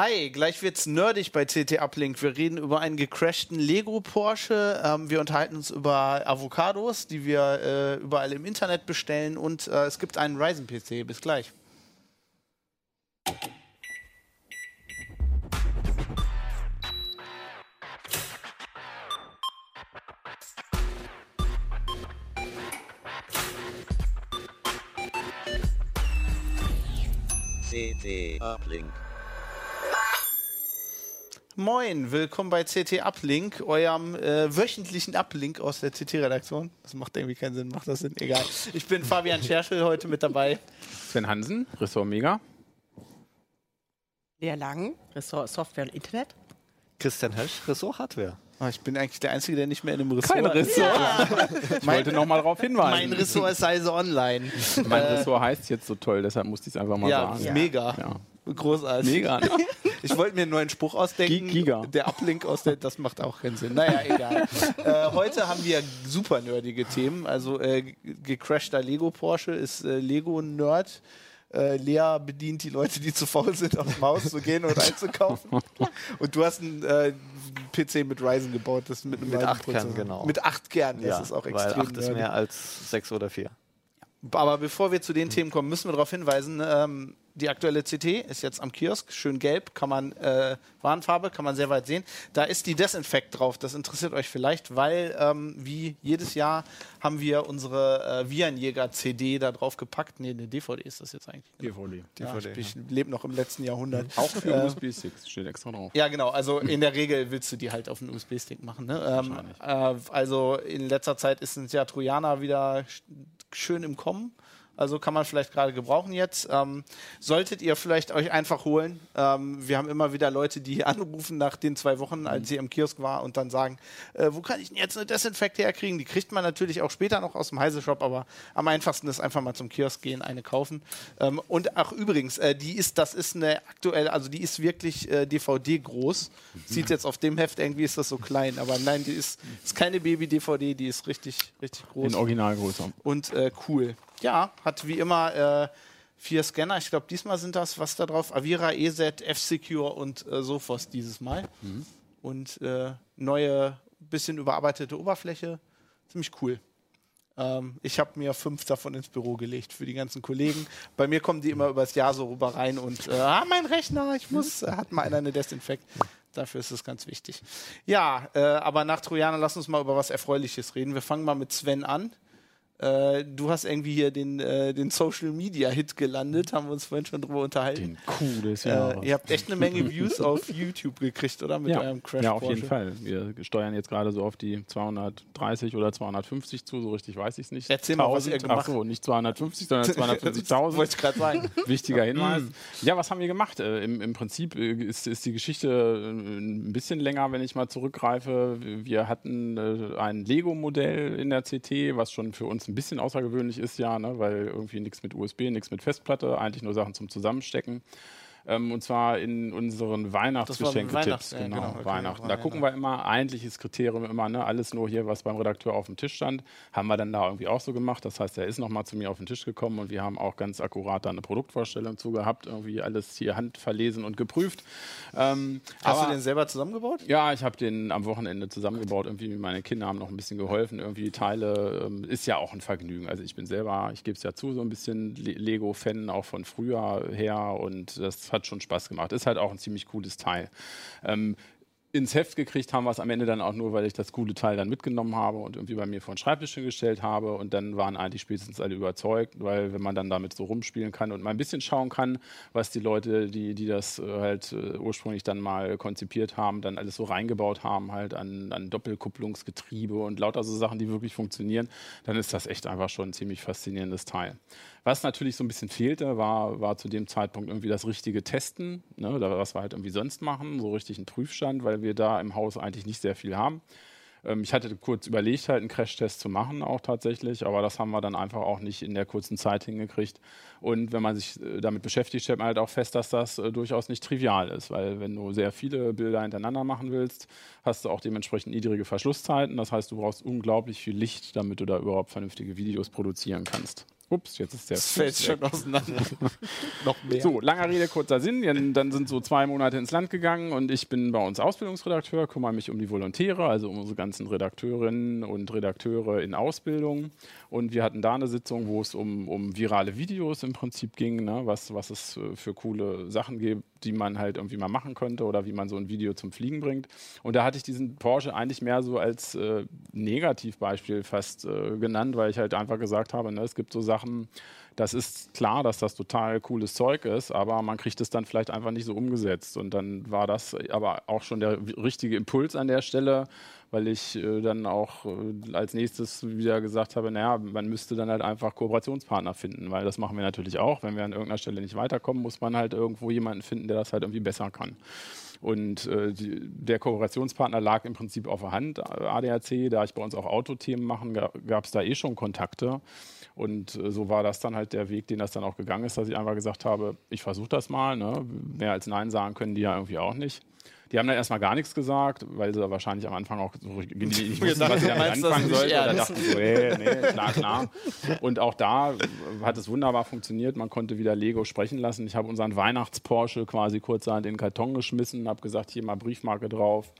Hi, gleich wird's nerdig bei CT Uplink. Wir reden über einen gecrashten Lego Porsche. Ähm, wir unterhalten uns über Avocados, die wir äh, überall im Internet bestellen und äh, es gibt einen Ryzen PC. Bis gleich. CT Uplink. Moin, willkommen bei CT Uplink, eurem äh, wöchentlichen Uplink aus der CT-Redaktion. Das macht irgendwie keinen Sinn, macht das Sinn? Egal. Ich bin Fabian Scherschel heute mit dabei. Sven Hansen, Ressort Mega. Lea Lang, Ressort Software und Internet. Christian Hösch, Ressort Hardware. Ah, ich bin eigentlich der Einzige, der nicht mehr in einem Ressort Kein Ressort. Ich wollte noch mal darauf hinweisen. Mein Ressort ist also online. Mein Ressort heißt jetzt so toll, deshalb musste ich es einfach mal Ja, sagen. mega. Ja. Großartig. Mega. ne? Ich wollte mir einen neuen Spruch ausdenken. Gi- Giga. Der Uplink aus der, das macht auch keinen Sinn. Naja, egal. äh, heute haben wir super nerdige Themen. Also äh, gecrashter Lego Porsche ist äh, Lego Nerd. Äh, Lea bedient die Leute, die zu faul sind, aufs Maus zu gehen und einzukaufen. Und du hast einen äh, PC mit Ryzen gebaut, das mit einem Mit acht Kernen, genau. Mit acht Kernen, das ja, ist auch weil extrem. acht ist mehr als sechs oder vier. Aber bevor wir zu den Themen kommen, müssen wir darauf hinweisen, ähm, die aktuelle CT ist jetzt am Kiosk, schön gelb, kann man, äh, Warnfarbe, kann man sehr weit sehen. Da ist die Desinfekt drauf, das interessiert euch vielleicht, weil ähm, wie jedes Jahr haben wir unsere äh, Virenjäger-CD da drauf gepackt. Nee, eine DVD ist das jetzt eigentlich. DVD. Ja, DVD, ich lebe noch im letzten Jahrhundert. Auch für Äh, USB-Sticks steht extra drauf. ja, genau. Also in der Regel willst du die halt auf einen USB-Stick machen. Ne? Ähm, äh, also in letzter Zeit ist ein ja Trojaner wieder schön im Kommen. Also kann man vielleicht gerade gebrauchen jetzt. Ähm, solltet ihr vielleicht euch einfach holen. Ähm, wir haben immer wieder Leute, die anrufen nach den zwei Wochen, als sie im Kiosk war und dann sagen, äh, wo kann ich denn jetzt eine Desinfekt herkriegen? Die kriegt man natürlich auch später noch aus dem Heise-Shop, aber am einfachsten ist einfach mal zum Kiosk gehen, eine kaufen. Ähm, und ach übrigens, äh, die ist, das ist eine aktuell, also die ist wirklich äh, DVD groß. Sieht jetzt auf dem Heft irgendwie ist das so klein, aber nein, die ist, ist keine Baby-DVD, die ist richtig, richtig groß In Originalgröße. und äh, cool. Ja, hat wie immer äh, vier Scanner. Ich glaube, diesmal sind das, was da drauf? Avira, EZ, F-Secure und äh, Sophos dieses Mal. Und äh, neue, bisschen überarbeitete Oberfläche. Ziemlich cool. Ähm, ich habe mir fünf davon ins Büro gelegt für die ganzen Kollegen. Bei mir kommen die immer übers Jahr so rüber rein und äh, ah, mein Rechner, ich muss, äh, hat mal einer eine Desinfekt. Dafür ist es ganz wichtig. Ja, äh, aber nach Trojaner, lass uns mal über was Erfreuliches reden. Wir fangen mal mit Sven an. Äh, du hast irgendwie hier den, äh, den Social Media Hit gelandet, haben wir uns vorhin schon drüber unterhalten. Den Coup des Äh, Jahres. ihr habt echt eine Menge Views auf YouTube gekriegt, oder? Mit ja. eurem Crash ja, auf Porsche. jeden Fall. Wir steuern jetzt gerade so auf die 230 oder 250 zu, so richtig weiß ich es nicht. Erzähl mal, was ihr gemacht Ach so, nicht 250, sondern 250.000. Wollte ich gerade sagen. Wichtiger Hinweis. Ja, was haben wir gemacht? Äh, im, Im Prinzip äh, ist, ist die Geschichte äh, ein bisschen länger, wenn ich mal zurückgreife. Wir hatten äh, ein Lego-Modell in der CT, was schon für uns ein bisschen außergewöhnlich ist, ja, ne? weil irgendwie nichts mit USB, nichts mit Festplatte, eigentlich nur Sachen zum Zusammenstecken. Ähm, und zwar in unseren Weihnachtsgeschenketipps. Weihnachts- ja, Genau, genau, okay, Weihnachten. Da ja, gucken ja. wir immer, eigentliches Kriterium immer, ne, alles nur hier, was beim Redakteur auf dem Tisch stand, haben wir dann da irgendwie auch so gemacht. Das heißt, er ist nochmal zu mir auf den Tisch gekommen und wir haben auch ganz akkurat da eine Produktvorstellung zu gehabt, irgendwie alles hier handverlesen und geprüft. Ähm, Hast aber- du den selber zusammengebaut? ja, ich habe den am Wochenende zusammengebaut. Irgendwie meine Kinder haben noch ein bisschen geholfen. Irgendwie die Teile ähm, ist ja auch ein Vergnügen. Also ich bin selber, ich gebe es ja zu, so ein bisschen Le Lego-Fan auch von früher her und das hat schon Spaß gemacht. Ist halt auch ein ziemlich cooles Teil. Ähm, ins Heft gekriegt haben wir es am Ende dann auch nur, weil ich das coole Teil dann mitgenommen habe und irgendwie bei mir vor den Schreibtisch gestellt habe. Und dann waren eigentlich spätestens alle überzeugt, weil wenn man dann damit so rumspielen kann und mal ein bisschen schauen kann, was die Leute, die, die das äh, halt äh, ursprünglich dann mal konzipiert haben, dann alles so reingebaut haben, halt an, an Doppelkupplungsgetriebe und lauter so Sachen, die wirklich funktionieren, dann ist das echt einfach schon ein ziemlich faszinierendes Teil. Was natürlich so ein bisschen fehlte, war, war zu dem Zeitpunkt irgendwie das richtige Testen, ne, oder was wir halt irgendwie sonst machen, so richtig einen Prüfstand, weil wir da im Haus eigentlich nicht sehr viel haben. Ähm, ich hatte kurz überlegt, halt einen Crashtest zu machen, auch tatsächlich, aber das haben wir dann einfach auch nicht in der kurzen Zeit hingekriegt. Und wenn man sich äh, damit beschäftigt, stellt man halt auch fest, dass das äh, durchaus nicht trivial ist, weil wenn du sehr viele Bilder hintereinander machen willst, hast du auch dementsprechend niedrige Verschlusszeiten. Das heißt, du brauchst unglaublich viel Licht, damit du da überhaupt vernünftige Videos produzieren kannst. Ups, jetzt ist der. Das fällt schon auseinander. Noch mehr. So, langer Rede, kurzer Sinn. Dann, dann sind so zwei Monate ins Land gegangen und ich bin bei uns Ausbildungsredakteur, kümmere mich um die Volontäre, also um unsere ganzen Redakteurinnen und Redakteure in Ausbildung. Und wir hatten da eine Sitzung, wo es um, um virale Videos im Prinzip ging, ne? was, was es äh, für coole Sachen gibt, die man halt irgendwie mal machen könnte oder wie man so ein Video zum Fliegen bringt. Und da hatte ich diesen Porsche eigentlich mehr so als äh, Negativbeispiel fast äh, genannt, weil ich halt einfach gesagt habe, ne, es gibt so Sachen, das ist klar, dass das total cooles Zeug ist, aber man kriegt es dann vielleicht einfach nicht so umgesetzt. Und dann war das aber auch schon der richtige Impuls an der Stelle, weil ich äh, dann auch äh, als nächstes wieder gesagt habe, naja, man müsste dann halt einfach Kooperationspartner finden, weil das machen wir natürlich auch. Wenn wir an irgendeiner Stelle nicht weiterkommen, muss man halt irgendwo jemanden finden, der das halt irgendwie besser kann. Und äh, die, der Kooperationspartner lag im Prinzip auf der Hand, ADAC, da ich bei uns auch Autothemen machen, gab es da eh schon Kontakte. Und äh, so war das dann halt der Weg, den das dann auch gegangen ist, dass ich einfach gesagt habe, ich versuche das mal. Ne? Mehr als Nein sagen können die ja irgendwie auch nicht. Die haben dann erstmal gar nichts gesagt, weil sie wahrscheinlich am Anfang auch so nicht wussten, was sie damit anfangen sollten. Ernst? dachten so, hey, nee, klar, klar. Und auch da hat es wunderbar funktioniert. Man konnte wieder Lego sprechen lassen. Ich habe unseren Weihnachts-Porsche quasi kurzerhand in den Karton geschmissen, habe gesagt, hier mal Briefmarke drauf.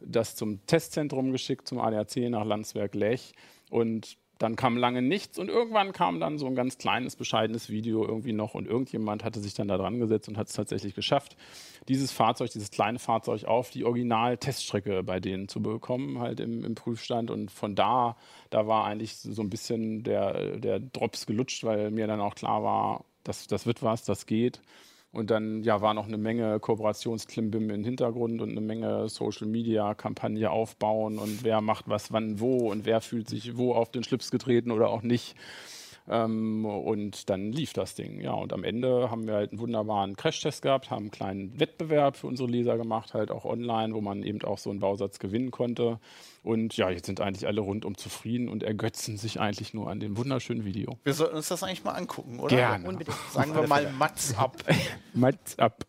Das zum Testzentrum geschickt, zum ADAC nach Landsberg Lech. Und dann kam lange nichts und irgendwann kam dann so ein ganz kleines, bescheidenes Video irgendwie noch und irgendjemand hatte sich dann da dran gesetzt und hat es tatsächlich geschafft, dieses Fahrzeug, dieses kleine Fahrzeug auf die Original-Teststrecke bei denen zu bekommen, halt im, im Prüfstand. Und von da, da war eigentlich so ein bisschen der, der Drops gelutscht, weil mir dann auch klar war, das, das wird was, das geht. Und dann ja, war noch eine Menge Kooperationsklimbim im Hintergrund und eine Menge Social-Media-Kampagne aufbauen und wer macht was wann wo und wer fühlt sich wo auf den Schlips getreten oder auch nicht. Ähm, und dann lief das Ding. Ja, und am Ende haben wir halt einen wunderbaren Crashtest gehabt, haben einen kleinen Wettbewerb für unsere Leser gemacht, halt auch online, wo man eben auch so einen Bausatz gewinnen konnte. Und ja, jetzt sind eigentlich alle rundum zufrieden und ergötzen sich eigentlich nur an dem wunderschönen Video. Wir sollten uns das eigentlich mal angucken, oder? Gerne. Unbedingt. Sagen wir mal Mats ab. Mats ab.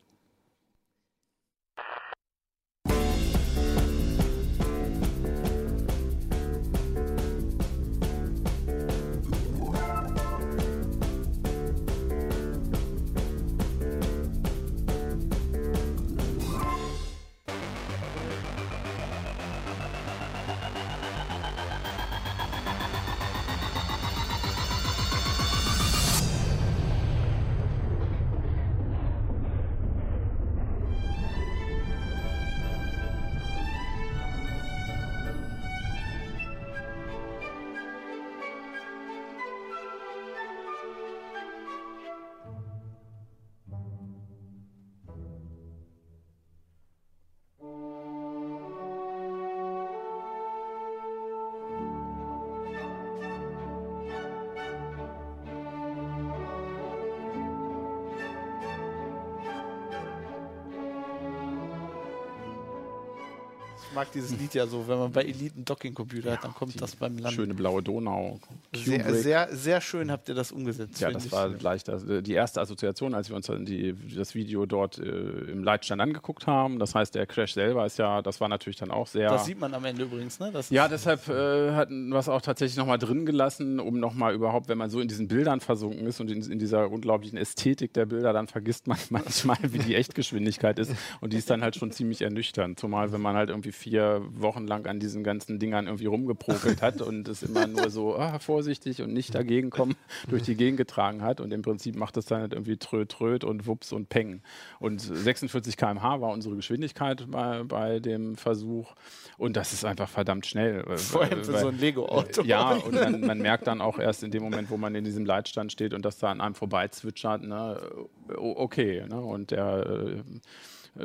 Mag dieses Lied ja so, wenn man bei Elite einen Docking-Computer hat, dann kommt das beim Land. Schöne blaue Donau. Sehr, sehr, sehr schön habt ihr das umgesetzt. Ja, das ich. war gleich das, äh, die erste Assoziation, als wir uns dann die, das Video dort äh, im Leitstand angeguckt haben. Das heißt, der Crash selber ist ja, das war natürlich dann auch sehr. Das sieht man am Ende übrigens, ne? Das ja, deshalb äh, hatten wir es auch tatsächlich nochmal drin gelassen, um nochmal überhaupt, wenn man so in diesen Bildern versunken ist und in, in dieser unglaublichen Ästhetik der Bilder, dann vergisst man manchmal, wie die Echtgeschwindigkeit ist. Und die ist dann halt schon ziemlich ernüchternd. Zumal, wenn man halt irgendwie vier Wochen lang an diesen ganzen Dingern irgendwie rumgeprokelt hat und es immer nur so ah, vorsichtig und nicht dagegen kommen durch die Gegend getragen hat. Und im Prinzip macht es dann halt irgendwie tröd, tröd und wups und peng. Und 46 km/h war unsere Geschwindigkeit bei, bei dem Versuch. Und das ist einfach verdammt schnell. äh, vor allem für weil- so ein Lego-Auto. ja, und man, man merkt dann auch erst in dem Moment, wo man in diesem Leitstand steht und das da an einem vorbei zwitschert, ne, okay. Ne, und der äh,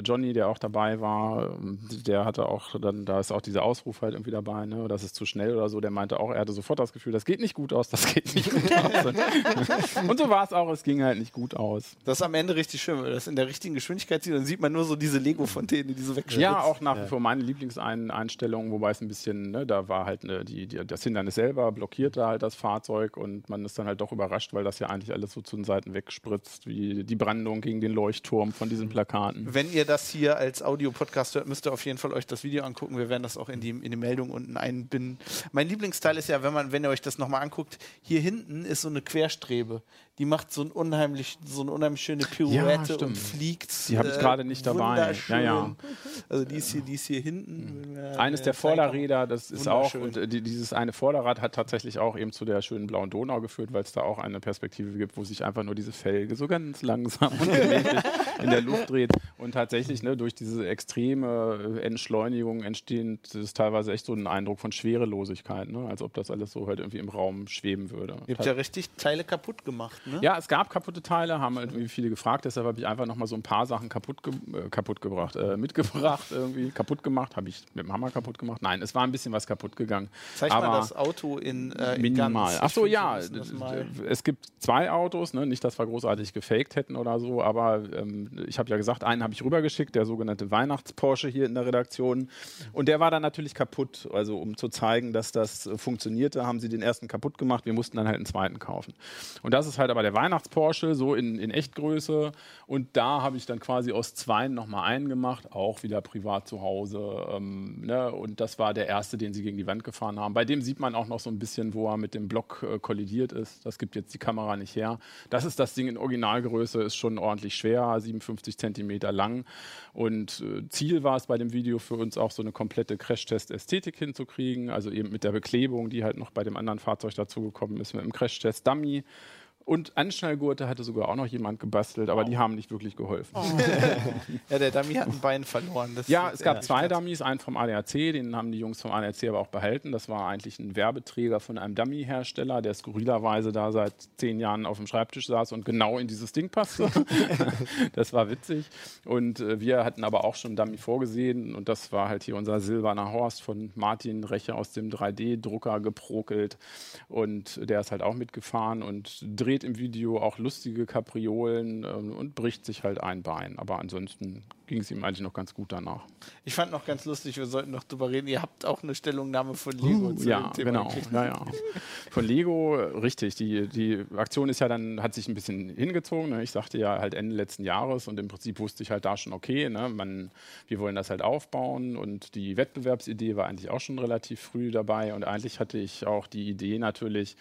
Johnny, der auch dabei war, ähm, der hatte auch dann, da ist auch dieser Ausruf halt irgendwie dabei, ne, das ist zu schnell oder so, der meinte auch, er hatte sofort das Gefühl, das geht nicht gut aus, das geht nicht gut aus. Und, so war es auch, es ging halt nicht gut aus. Das ist am Ende richtig schön, wenn man das in der richtigen Geschwindigkeit sieht, dann sieht man nur so diese Lego-Fontäne, die so wegspritzt. Ja, auch nach wie vor meine Lieblingseinstellung, wobei es ein bisschen, ne, da war halt ne, die, die, das Hindernis selber, blockierte halt das Fahrzeug und man ist dann halt doch überrascht, weil das ja eigentlich alles so zu den Seiten wegspritzt, wie die Brandung gegen den Leuchtturm von diesen Plakaten. Wenn ihr das hier als Audio-Podcast hört, müsst ihr auf jeden Fall euch das Video angucken. Wir werden das auch in die, in die Meldung unten einbinden. Mein Lieblingsteil ist ja, wenn man, wenn ihr euch das nochmal anguckt, hier hinten ist so eine Querstrebe. Die macht so, ein unheimlich, so eine unheimlich schöne Pirouette Ja, und fliegt. Die habe ich gerade nicht dabei. Ja, ja. Also die ist hier, die ist hier hinten. Äh, Eines der. Vorderräder, das ist auch, und äh, die, dieses eine Vorderrad hat tatsächlich auch eben zu der schönen blauen Donau geführt, weil es da auch eine Perspektive gibt, wo sich einfach nur diese Felge so ganz langsam und in der Luft dreht. Und tatsächlich ne, durch diese extreme äh, Entschleunigung entsteht ist teilweise echt so ein Eindruck von Schwerelosigkeit, ne? als ob das alles so halt irgendwie im Raum schweben würde. Ihr habt ja richtig Teile kaputt gemacht, ne? Ja, es gab kaputte Teile, haben halt irgendwie viele gefragt, deshalb habe ich einfach nochmal so ein paar Sachen kaputt, ge äh, kaputt gebracht, äh, mitgebracht, irgendwie kaputt gemacht. Habe ich mit dem Hammer kaputt gemacht? Nein, es war ein bisschen was kaputt gegangen. Zeig aber mal das Auto in, äh, in minimal. ganz. Ach Ich so, find, wir ja, mal- es gibt zwei Autos, ne? nicht, dass wir großartig gefaked hätten oder so, aber ähm, ich habe ja gesagt, einen habe ich rübergeschickt, der sogenannte Weihnachts-Porsche hier in der Redaktion. Und der war dann natürlich kaputt. Also um zu zeigen, dass das äh, funktionierte, haben sie den ersten kaputt gemacht. Wir mussten dann halt einen zweiten kaufen. Und das ist halt aber der Weihnachts-Porsche, so in, in Echtgröße. Und da habe ich dann quasi aus zweien nochmal einen gemacht, auch wieder privat zu Hause. Ähm, ne? Und das war der erste, den sie gegen die Wand gefahren haben. Bei dem sieht man auch noch so ein bisschen, wo er mit dem Block äh, kollidiert ist. Das gibt jetzt die Kamera nicht her. Das ist das Ding in Originalgröße, ist schon ordentlich schwer, 57 Zentimeter lang. Und äh, Ziel war es bei dem Video für uns auch so eine komplette Crashtest-Ästhetik hinzukriegen. Also eben mit der Beklebung, die halt noch bei dem anderen Fahrzeug dazugekommen ist, mit dem Crashtest-Dummy. Und Anschnallgurte hatte sogar auch noch jemand gebastelt, aber die haben nicht wirklich geholfen. Ja, der Dummy hat ein Bein verloren. Das Ja, es gab zwei. Dummies, einen vom ADAC, den haben die Jungs vom ADAC aber auch behalten. Das war eigentlich ein Werbeträger von einem Dummy-Hersteller, der skurrilerweise da seit zehn Jahren auf dem Schreibtisch saß und genau in dieses Ding passte. das war witzig. Und äh, wir hatten aber auch schon einen Dummy vorgesehen und das war halt hier unser silberner Horst von Martin Reche aus dem 3D-Drucker geprokelt. Und der ist halt auch mitgefahren und dreht im Video auch lustige Kapriolen ähm, und bricht sich halt ein Bein. Aber ansonsten ging es ihm eigentlich noch ganz gut danach. Ich fand noch ganz lustig, wir sollten noch drüber reden. Ihr habt auch eine Stellungnahme von Lego zu ja, dem Thema genau. Ja, ja. Von Lego, richtig. Die, die Aktion ist ja dann, hat sich ein bisschen hingezogen. Ne? Ich sagte ja halt Ende letzten Jahres und im Prinzip wusste ich halt da schon, okay, ne, man, wir wollen das halt aufbauen und die Wettbewerbsidee war eigentlich auch schon relativ früh dabei und eigentlich hatte ich auch die Idee natürlich,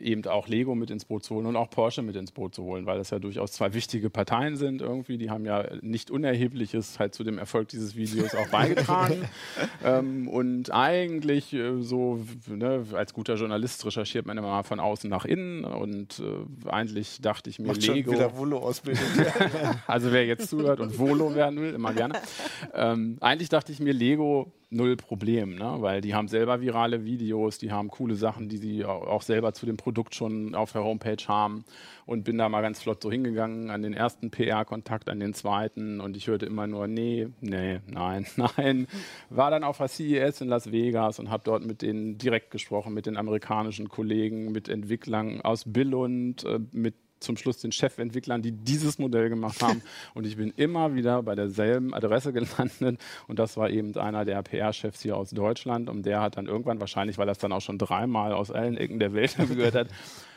eben auch Lego mit ins Boot zu holen und auch Porsche mit ins Boot zu holen, weil das ja durchaus zwei wichtige Parteien sind irgendwie. Die haben ja nicht Unerhebliches halt zu dem Erfolg dieses Videos auch beigetragen. ähm, und eigentlich äh, so, ne, als guter Journalist recherchiert man immer mal von außen nach innen und äh, eigentlich dachte ich mir, Macht schon Lego. wieder Volo-Ausbildung. Also wer jetzt zuhört und Volo werden will, immer gerne. Ähm, eigentlich dachte ich mir, Lego null Problem, ne? weil die haben selber virale Videos, die haben coole Sachen, die sie au- auch selber zu dem Produkt schon auf der Homepage haben und bin da mal ganz flott so hingegangen an den ersten PR-Kontakt, an den zweiten und ich hörte immer nur, nee, nee, nein, nein. War dann auf der CES in Las Vegas und habe dort mit denen direkt gesprochen, mit den amerikanischen Kollegen, mit Entwicklern aus Billund, äh, mit zum Schluss den Chefentwicklern, die dieses Modell gemacht haben. Und ich bin immer wieder bei derselben Adresse gelandet. Und das war eben einer der PR-Chefs hier aus Deutschland. Und der hat dann irgendwann, wahrscheinlich, weil er es dann auch schon dreimal aus allen Ecken der Welt gehört hat,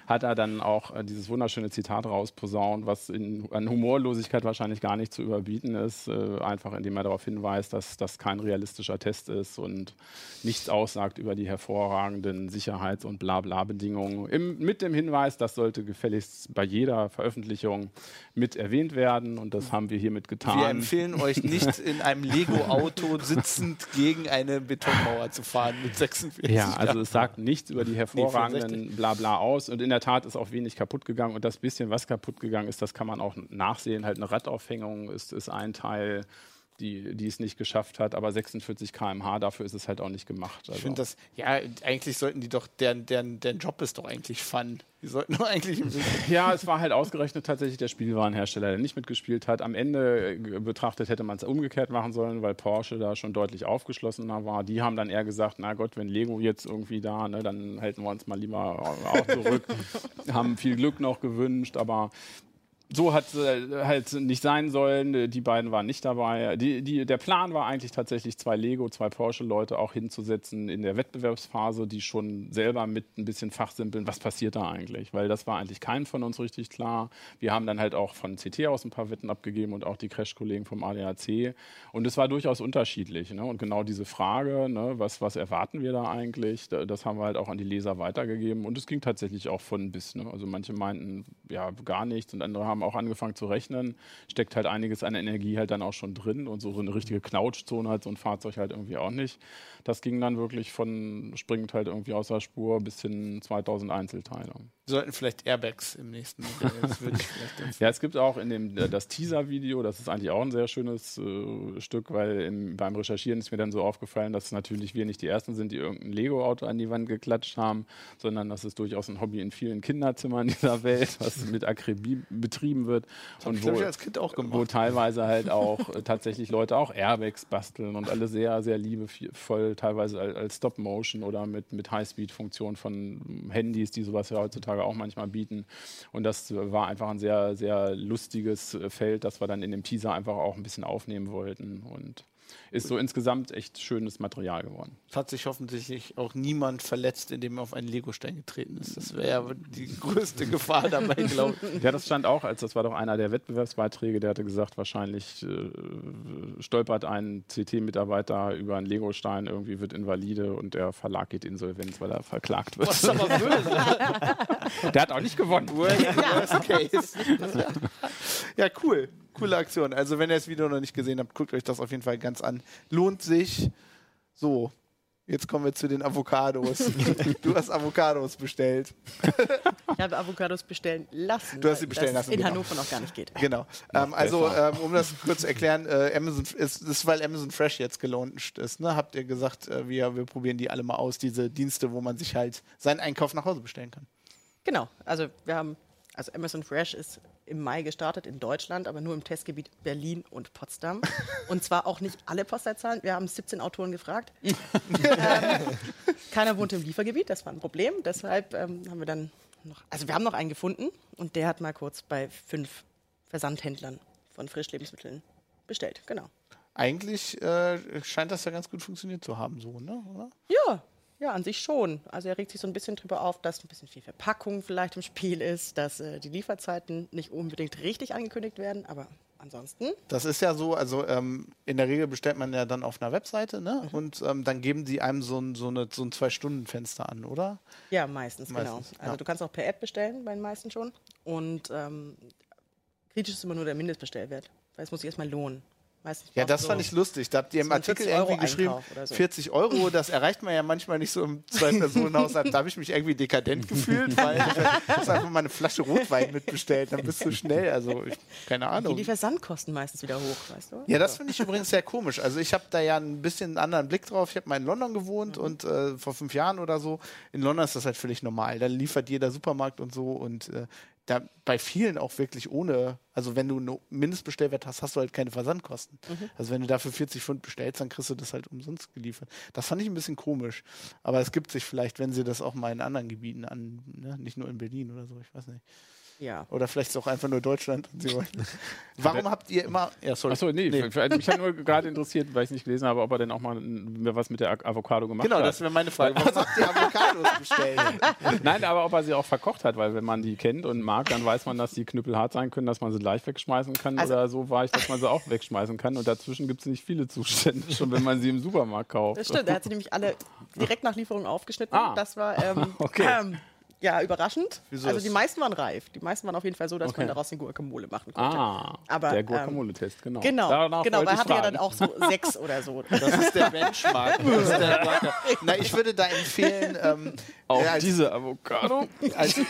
hat er dann auch äh, dieses wunderschöne Zitat rausposaunt, was in, an Humorlosigkeit wahrscheinlich gar nicht zu überbieten ist, äh, einfach indem er darauf hinweist, dass das kein realistischer Test ist und nichts aussagt über die hervorragenden Sicherheits- und Blabla-Bedingungen. Im- Mit dem Hinweis, das sollte gefälligst bei jeder Veröffentlichung mit erwähnt werden und das haben wir hiermit getan. Wir empfehlen euch nicht in einem Lego-Auto sitzend gegen eine Betonmauer zu fahren mit 46 Ja, also es sagt nichts über die hervorragenden 64. Blabla aus. Und in der Tat ist auch wenig kaputt gegangen. Und das bisschen, was kaputt gegangen ist, das kann man auch nachsehen. Halt eine Radaufhängung ist, ist ein Teil, die, die es nicht geschafft hat. Aber 46 km/h, dafür ist es halt auch nicht gemacht. Also. Ich finde das, ja, eigentlich sollten die doch, deren, deren, deren Job ist doch eigentlich Fun. Die sollten doch eigentlich. Ja, es war halt ausgerechnet tatsächlich der Spielwarenhersteller, der nicht mitgespielt hat. Am Ende äh, betrachtet hätte man es umgekehrt machen sollen, weil Porsche da schon deutlich aufgeschlossener war. Die haben dann eher gesagt, na Gott, wenn Lego jetzt irgendwie da, ne, dann halten wir uns mal lieber auch zurück. haben viel Glück noch gewünscht, aber so hat äh, halt nicht sein sollen. Die beiden waren nicht dabei. Die, die, der Plan war eigentlich tatsächlich zwei Lego, zwei Porsche-Leute auch hinzusetzen in der Wettbewerbsphase, die schon selber mit ein bisschen fachsimpeln, was passiert da eigentlich? Weil das war eigentlich keinem von uns richtig klar. Wir haben dann halt auch von CT aus ein paar Wetten abgegeben und auch die Crash-Kollegen vom ADAC. Und es war durchaus unterschiedlich. Ne? Und genau diese Frage, ne, was, was erwarten wir da eigentlich, das haben wir halt auch an die Leser weitergegeben. Und es ging tatsächlich auch von bis. Ne? Also manche meinten, ja, gar nichts und andere haben auch angefangen zu rechnen. Steckt halt einiges an Energie halt dann auch schon drin und so, so eine richtige Knautschzone hat so ein Fahrzeug halt irgendwie auch nicht. Das ging dann wirklich von springend halt irgendwie aus der Spur bis hin 2000 Einzelteile. Sollten vielleicht Airbags im nächsten Modell. ja, es gibt auch in dem äh, das Teaser-Video, das ist eigentlich auch ein sehr schönes äh, Stück, weil im, beim Recherchieren ist mir dann so aufgefallen, dass natürlich wir nicht die Ersten sind, die irgendein Lego-Auto an die Wand geklatscht haben, sondern dass es durchaus ein Hobby in vielen Kinderzimmern dieser Welt, was mit Akribie betrieben wird. Das und wo, ich als Kind auch gemacht. wo teilweise halt auch äh, tatsächlich Leute auch Airbags basteln und alle sehr, sehr liebevoll teilweise als Stop-Motion oder mit, mit High-Speed-Funktion von Handys, die sowas ja heutzutage auch manchmal bieten. Und das war einfach ein sehr, sehr lustiges Feld, das wir dann in dem Teaser einfach auch ein bisschen aufnehmen wollten. Und ist so insgesamt echt schönes Material geworden. Es hat sich hoffentlich auch niemand verletzt, indem er auf einen Lego-Stein getreten ist. Das wäre die größte Gefahr dabei, glaube ich. Ja, das stand auch, als das war doch einer der Wettbewerbsbeiträge, der hatte gesagt, wahrscheinlich äh, stolpert ein CT-Mitarbeiter über einen Lego-Stein, irgendwie wird invalide und der Verlag geht insolvenz, weil er verklagt wird. Was ist aber böse. der hat auch nicht gewonnen. Worst case. ja, cool coole Aktion. Also, wenn ihr das Video noch nicht gesehen habt, guckt euch das auf jeden Fall ganz an. Lohnt sich. So, jetzt kommen wir zu den Avocados. du hast Avocados bestellt. ich habe Avocados bestellen lassen. Du hast sie bestellen lassen. In genau. Hannover noch gar nicht geht. Genau. Ähm, also, ähm, um das kurz zu erklären, äh, Amazon ist, ist, weil Amazon Fresh jetzt gelauncht ist. Ne? Habt ihr gesagt, äh, wir, wir probieren die alle mal aus, diese Dienste, wo man sich halt seinen Einkauf nach Hause bestellen kann. Genau. Also, wir haben also Amazon Fresh ist im Mai gestartet in Deutschland, aber nur im Testgebiet Berlin und Potsdam. und zwar auch nicht alle Postleitzahlen. Wir haben 17 Autoren gefragt. ähm, keiner wohnt im Liefergebiet, das war ein Problem. Deshalb ähm, haben wir dann noch, also wir haben noch einen gefunden und der hat mal kurz bei fünf Versandhändlern von Frischlebensmitteln bestellt. Genau. Eigentlich äh, scheint das ja ganz gut funktioniert zu haben, so, ne? Oder? Ja, ja, an sich schon. Also er regt sich so ein bisschen drüber auf, dass ein bisschen viel Verpackung vielleicht im Spiel ist, dass äh, die Lieferzeiten nicht unbedingt richtig angekündigt werden, aber ansonsten. Das ist ja so, also ähm, in der Regel bestellt man ja dann auf einer Webseite, ne? Mhm. Und ähm, dann geben die einem so ein, so eine, so ein Zwei-Stunden-Fenster an, oder? Ja, meistens, genau. meistens genau. Also ja. du kannst auch per App bestellen, bei den meisten schon. Und ähm, kritisch ist immer nur der Mindestbestellwert. Weil es muss sich erstmal lohnen. Meistens ja, das so fand ich lustig. Da habt ihr im Artikel irgendwie geschrieben, so. 40 Euro, das erreicht man ja manchmal nicht so im Zwei-Personen-Haushalt. Da habe ich mich irgendwie dekadent gefühlt, weil ich habe einfach mal eine Flasche Rotwein mitbestellt. Dann bist du schnell. Also, ich, keine Ahnung. Die Versandkosten meistens wieder hoch, weißt du? Ja, das finde ich übrigens sehr komisch. Also, ich habe da ja ein bisschen einen anderen Blick drauf. Ich habe mal in London gewohnt mhm. und äh, vor fünf Jahren oder so. In London ist das halt völlig normal. Da liefert jeder Supermarkt und so. Und äh, da bei vielen auch wirklich ohne, also wenn du einen Mindestbestellwert hast, hast du halt keine Versandkosten. Mhm. Also wenn du dafür 40 Pfund bestellst, dann kriegst du das halt umsonst geliefert. Das fand ich ein bisschen komisch. Aber es gibt sich vielleicht, wenn sie das auch mal in anderen Gebieten an, ne? nicht nur in Berlin oder so, ich weiß nicht. Ja. Oder vielleicht ist es auch einfach nur Deutschland. Warum habt ihr immer. Ja, sorry. Achso, nee, nee. mich hat nur gerade interessiert, weil ich nicht gelesen habe, ob er denn auch mal was mit der Avocado gemacht genau, hat. Genau, das wäre meine Frage. Warum habt ihr Avocados bestellt? Nein, aber ob er sie auch verkocht hat, weil wenn man die kennt und mag, dann weiß man, dass die Knüppel hart sein können, dass man sie gleich wegschmeißen kann. Also oder so war ich, dass man sie auch wegschmeißen kann. Und dazwischen gibt es nicht viele Zustände, schon wenn man sie im Supermarkt kauft. Das stimmt, er hat sie nämlich alle direkt nach Lieferung aufgeschnitten. Ah. Das war. Ähm, okay. Ähm, ja, überraschend. Wieso also die meisten waren reif. Die meisten waren auf jeden Fall so, dass okay. man daraus den Guacamole machen konnte. Ah, Aber, der ähm, Guacamole-Test, genau. Genau, Danach genau weil hatte ja dann auch so sechs oder so. Das ist der Benchmark. ist der Na, ich würde da empfehlen... Ähm, auch ja, als, diese Avocado? Als in,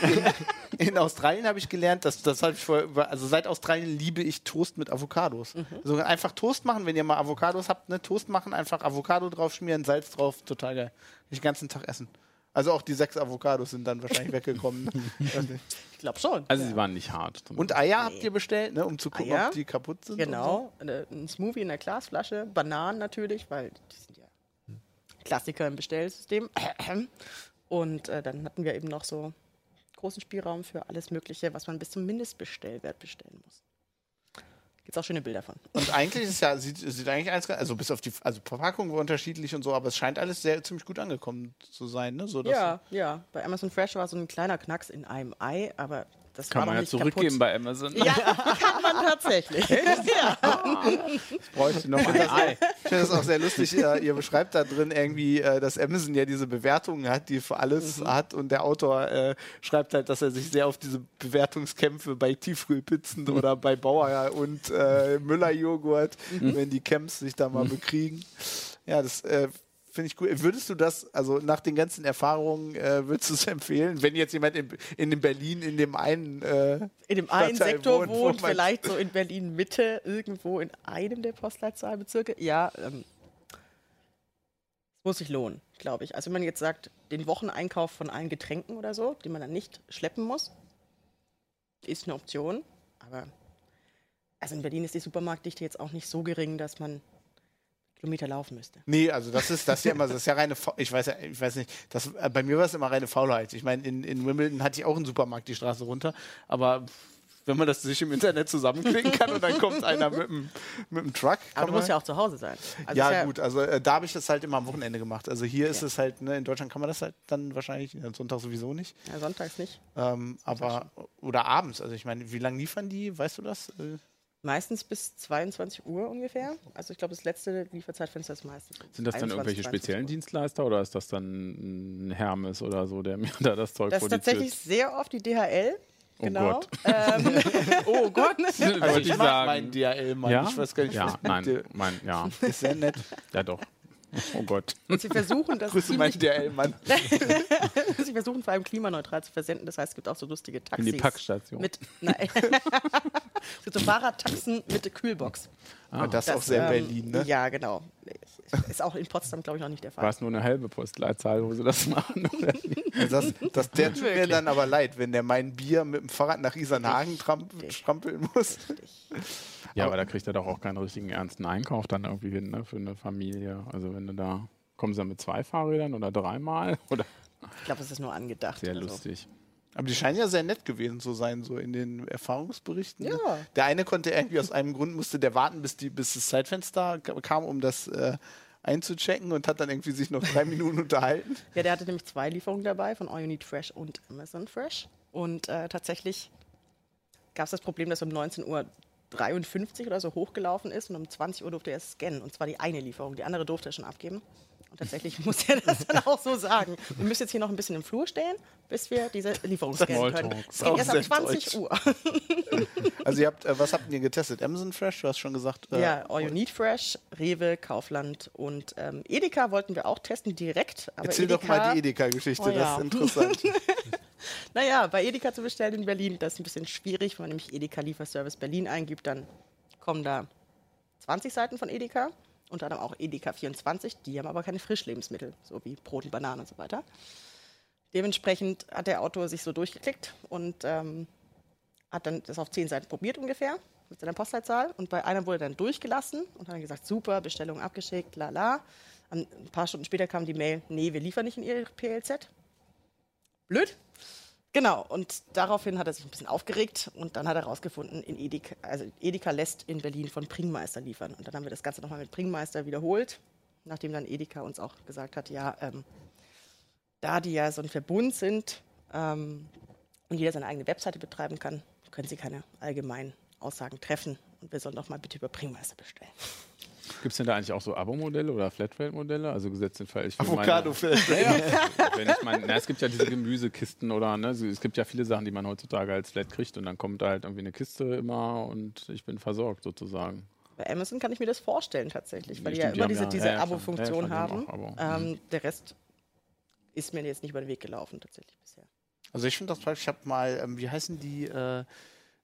in, Australien habe ich gelernt, dass das habe ich vorher, also seit Australien liebe ich Toast mit Avocados. Mhm. Also einfach Toast machen, wenn ihr mal Avocados habt, ne, Toast machen, einfach Avocado drauf schmieren, Salz drauf, total geil. Den ganzen Tag essen. Also auch die sechs Avocados sind dann wahrscheinlich weggekommen. ich glaube schon. Also ja. sie waren nicht hart. Und Eier habt ihr bestellt, ne, um zu gucken, Eier? ob die kaputt sind? Genau. So? Ein Smoothie in der Glasflasche. Bananen natürlich, weil die sind ja Klassiker im Bestellsystem. Und äh, dann hatten wir eben noch so großen Spielraum für alles Mögliche, was man bis zum Mindestbestellwert bestellen muss. Gibt es auch schöne Bilder von. Und eigentlich ist ja, sieht, sieht eigentlich eins, also bis auf die, also Verpackung war unterschiedlich und so, aber es scheint alles sehr ziemlich gut angekommen zu sein, ne? So, dass- Ja, ja. Bei Amazon Fresh war so ein kleiner Knacks in einem Ei, aber das Kann man ja zurückgeben kaputt. bei Amazon. Ja, kann man tatsächlich. ja. Bräuchte noch ein Ei. Ich finde das auch sehr lustig. Ihr beschreibt da drin irgendwie, äh, dass Amazon ja diese Bewertungen hat, die für alles hat. Und der Autor äh, schreibt halt, dass er sich sehr auf diese Bewertungskämpfe bei Tiefkühlpizzen oder bei Bauer und äh, Müller-Joghurt, wenn die Camps sich da mal bekriegen. Ja, das äh, finde ich cool. Würdest du das, also nach den ganzen Erfahrungen, äh, würdest du es empfehlen, wenn jetzt jemand in, in dem Berlin in dem einen äh, In dem einen Stadtteil Sektor wohnt, wo vielleicht so in Berlin Mitte, irgendwo in einem der Postleitzahlbezirke. Ja, ähm, es muss sich lohnen, glaube ich. Also wenn man jetzt sagt, den Wocheneinkauf von allen Getränken oder so, den man dann nicht schleppen muss, ist eine Option. Aber also in Berlin ist die Supermarktdichte jetzt auch nicht so gering, dass man Kilometer laufen müsste. Nee, also das ist das ist ja immer, das ist ja reine, Fa- ich weiß ja, ich weiß nicht, das, äh, bei mir war es immer reine Faulheit. Ich meine, in, in Wimbledon hatte ich auch einen Supermarkt die Straße runter, aber wenn man das sich im Internet zusammenklicken kann und dann kommt einer mit dem, mit dem Truck. Aber du musst ja auch zu Hause sein. Also ja, ist gut, also äh, da habe ich das halt immer am Wochenende gemacht. Also hier ist es halt, ne, in Deutschland kann man das halt dann wahrscheinlich, am Sonntag sowieso nicht. Ja, sonntags nicht. Ähm, aber, oder abends, also ich meine, wie lange liefern die, weißt du das? Äh, Meistens bis 22 Uhr ungefähr. Also ich glaube, das letzte Lieferzeitfenster ist meistens. Sind das dann 21, irgendwelche 22 speziellen Uhr. Dienstleister oder ist das dann ein Hermes oder so, der mir da das Zeug Das ist vor die tatsächlich sehr oft die DHL. Oh Genau. Gott. Ähm, oh Gott. Wollte Also ich ich mag sagen. meinen DHL-Mann. Ja? Ich weiß gar nicht, ja, was nein, mein, ja, Ist sehr nett. ja doch. Oh Gott. Und sie versuchen das Grüße meinen ziemlich, DHL-Mann. sie versuchen vor allem klimaneutral zu versenden. Das heißt, es gibt auch so lustige In Taxis. die Packstation. Mit, nein. Es gibt so Fahrradtaxen mit der Kühlbox. Ah, das ist auch sehr ähm, Berlin, ne? Ja, genau. Ist auch in Potsdam, glaube ich, noch nicht der Fall. War es nur eine halbe Postleitzahl, wo sie das machen? Also Das, das, der tut mir dann aber leid, wenn der mein Bier mit dem Fahrrad nach Isernhagen tramp strampeln muss. Ja, aber da kriegt er doch auch keinen richtigen ernsten Einkauf dann irgendwie hin, ne, für eine Familie. Also wenn du da, kommen sie dann mit zwei Fahrrädern oder dreimal? Oder? Ich glaube, es ist nur angedacht. Sehr Also. lustig. Aber die scheinen ja sehr nett gewesen zu sein, so in den Erfahrungsberichten. ne? Ja. Der eine konnte irgendwie aus einem Grund, musste der warten, bis, die, bis das Zeitfenster ka- kam, um das äh, einzuchecken und hat dann irgendwie sich noch drei Minuten unterhalten. Ja, der hatte nämlich zwei Lieferungen dabei von All You Need Fresh und Amazon Fresh. Und äh, tatsächlich gab es das Problem, dass um 19.53 Uhr oder so hochgelaufen ist und um 20 Uhr durfte er scannen. Und zwar die eine Lieferung. Die andere durfte er schon abgeben. Und tatsächlich muss er das dann auch so sagen. Wir müssen jetzt hier noch ein bisschen im Flur stehen, bis wir diese Lieferung scannen können. Es geht erst ab Auch sehr 20 deutsch. Uhr. Also ihr habt, äh, was habt ihr getestet? Amazon Fresh, du hast schon gesagt. Äh, Ja, All You Need Fresh, Rewe, Kaufland und ähm, Edeka wollten wir auch testen direkt. Aber Erzähl Edeka, doch mal die Edeka-Geschichte, Oh das ja. ist interessant. Naja, bei Edeka zu bestellen in Berlin, das ist ein bisschen schwierig. Wenn man nämlich Edeka Lieferservice Berlin eingibt, dann kommen da 20 Seiten von Edeka. Unter anderem auch Edeka 24. Die haben aber keine Frischlebensmittel, so wie Brot und Bananen und so weiter. Dementsprechend hat der Autor sich so durchgeklickt und ähm, hat dann das auf 10 Seiten probiert ungefähr mit seiner Postleitzahl. Und bei einer wurde dann durchgelassen und hat dann gesagt, super, Bestellung abgeschickt, la la. Ein paar Stunden später kam die Mail, nee, wir liefern nicht in Ihr PLZ. Blöd. Genau, und daraufhin hat er sich ein bisschen aufgeregt und dann hat er herausgefunden, in Edeka, also Edeka lässt in Berlin von Bringmeister liefern. Und dann haben wir das Ganze nochmal mit Bringmeister wiederholt, nachdem dann Edeka uns auch gesagt hat, ja, ähm, da die ja so ein Verbund sind ähm, und jeder seine eigene Webseite betreiben kann, können sie keine allgemeinen Aussagen treffen und wir sollen doch mal bitte über Bringmeister bestellen. Gibt es denn da eigentlich auch so Abo-Modelle oder Flatrate-Modelle? Also gesetzt den Fall, ich will Avocado meine, für ja, wenn ich mein, na, es gibt ja diese Gemüsekisten oder ne, es gibt ja viele Sachen, die man heutzutage als Flat kriegt und dann kommt da halt irgendwie eine Kiste immer und ich bin versorgt sozusagen. Bei Amazon kann ich mir das vorstellen tatsächlich, weil Ja, die ja stimmt, die immer haben diese, ja- diese ja, ja. Abo-Funktion Ja, ja, die haben. Abo. Ähm, der Rest ist mir jetzt nicht über den Weg gelaufen tatsächlich bisher. Also ich finde das praktisch, ich habe mal, ähm, wie heißen die, äh,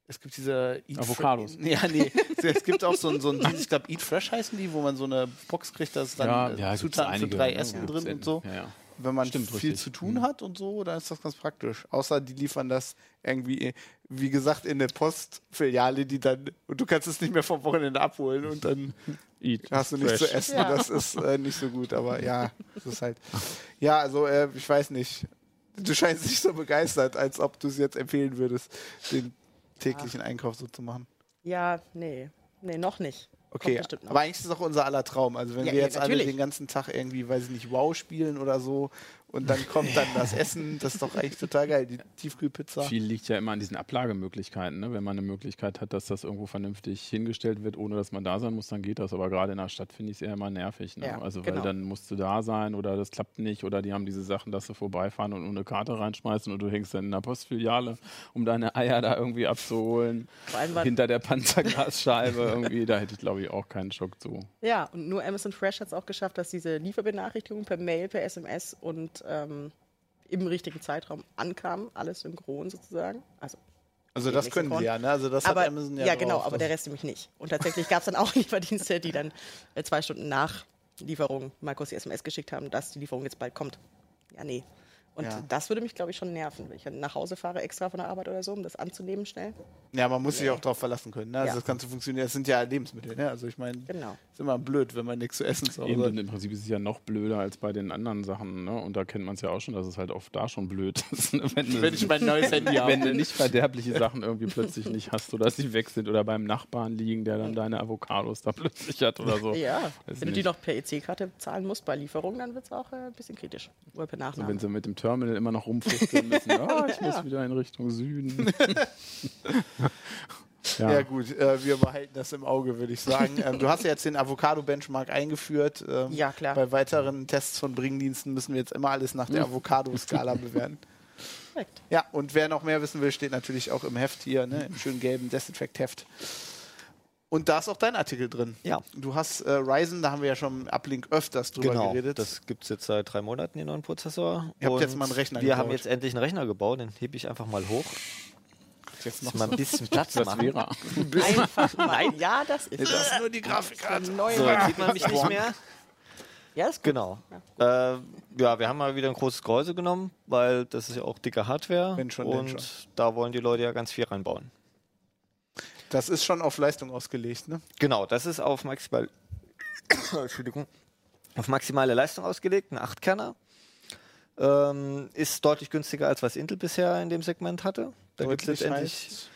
es gibt diese Eat Avocados. Fre- Ja, nee, es gibt auch so ein, so ein Dienst, ich glaube Eat Fresh heißen die, wo man so eine Box kriegt, da ist dann äh, gibt's Zutaten einige, für drei ne, Essen wo drin und so. Ja, ja. Wenn man Stimmt, viel richtig. zu tun Mhm. hat und so, dann ist das ganz praktisch. Außer die liefern das irgendwie, wie gesagt, in eine Postfiliale, die dann, und du kannst es nicht mehr vom Wochenende abholen und dann Eat hast du nichts zu essen. Ja. Das ist äh, nicht so gut, aber ja, das ist halt. Ja, also äh, ich weiß nicht. Du scheinst nicht so begeistert, als ob du es jetzt empfehlen würdest, den täglichen Einkauf so zu machen. Ja, nee. Nee, noch nicht. Okay, aber eigentlich ist es auch unser aller Traum. Also wenn Ja, wir ja, jetzt alle natürlich. den ganzen Tag irgendwie, weiß ich nicht, Wow spielen oder so und dann kommt dann das Essen, das ist doch eigentlich total geil, die Tiefkühlpizza. Viel liegt ja immer an diesen Ablagemöglichkeiten. Ne? Wenn man eine Möglichkeit hat, dass das irgendwo vernünftig hingestellt wird, ohne dass man da sein muss, dann geht das. Aber gerade in der Stadt finde ich es eher immer nervig. Ne? Ja, also, genau. weil dann musst du da sein oder das klappt nicht oder die haben diese Sachen, dass sie vorbeifahren und nur eine Karte reinschmeißen und du hängst dann in der Postfiliale, um deine Eier da irgendwie abzuholen. Vor allem war, Hinter der Panzerglasscheibe irgendwie, da hätte ich glaube ich auch keinen Schock zu. ja, und nur Amazon Fresh hat es auch geschafft, dass diese Lieferbenachrichtigungen per Mail, per SMS und ähm, im richtigen Zeitraum ankamen. Alles synchron sozusagen. Also Also das können sie ja, ne? Also das aber, hat Amazon ja ja, drauf, genau, aber das- der Rest nämlich nicht. Und tatsächlich gab es dann auch Lieferdienste, die dann äh, zwei Stunden nach Lieferung mal kurz die SMS geschickt haben, dass die Lieferung jetzt bald kommt. Ja, nee. Und Ja. das würde mich, glaube ich, schon nerven, wenn ich dann nach Hause fahre, extra von der Arbeit oder so, um das anzunehmen schnell. Ja, man muss sich auch darauf verlassen können. Ne? Also Ja. das Ganze funktioniert. Das sind ja Lebensmittel. Ne? Also ich meine, Genau. ist immer blöd, wenn man nichts zu essen zu Hause hat. im Prinzip ist es ja noch blöder als bei den anderen Sachen. Ne? Und da kennt man es ja auch schon, dass es halt oft da schon blöd ist. ne? wenn, du- Wenn ich mein neues Handy habe. wenn du nicht verderbliche Sachen irgendwie plötzlich nicht hast oder sie weg sind oder beim Nachbarn liegen, der dann deine Avocados da plötzlich hat oder so. Ja, Weiß wenn du die nicht. noch per EC-Karte zahlen musst bei Lieferung, dann wird es auch äh, ein bisschen kritisch. Oder per Nachname. wenn sie mit dem Terminal immer noch rumfuchteln müssen. Ah, ich muss wieder in Richtung Süden. Ja, ja. gut, äh, wir behalten das im Auge, würde ich sagen. ähm, du hast ja jetzt den Avocado-Benchmark eingeführt. Ähm, Ja, klar. Bei weiteren Tests von Bringdiensten müssen wir jetzt immer alles nach der Avocado-Skala bewerten. Perfekt. Ja, und wer noch mehr wissen will, steht natürlich auch im Heft hier, ne, im schönen gelben Desinfect-Heft. Und da ist auch dein Artikel drin. Ja. Du hast äh, Ryzen, da haben wir ja schon im Uplink öfters drüber Genau, geredet. das gibt es jetzt seit drei Monaten, den neuen Prozessor. Ihr habt Und jetzt mal einen Rechner Wir haben gebaut. jetzt endlich einen Rechner gebaut, den hebe ich einfach mal hoch. jetzt Noch mal ein bisschen Platz machen. wäre. Einfach mal. Ja, das ist das ist nur die Grafikkarte. Neue So, jetzt sieht man mich nicht mehr. Ja, ist gut. Genau. Äh, ja, wir haben mal wieder ein großes Gehäuse genommen, weil das ist ja auch dicke Hardware. Wenn schon, und schon. da wollen die Leute ja ganz viel reinbauen. Das ist schon auf Leistung ausgelegt, ne? Genau, das ist auf maximal Entschuldigung, auf maximale Leistung ausgelegt, ein 8-Kerner. Ähm, ist deutlich günstiger als was Intel bisher in dem Segment hatte. Da Deutlich letztendlich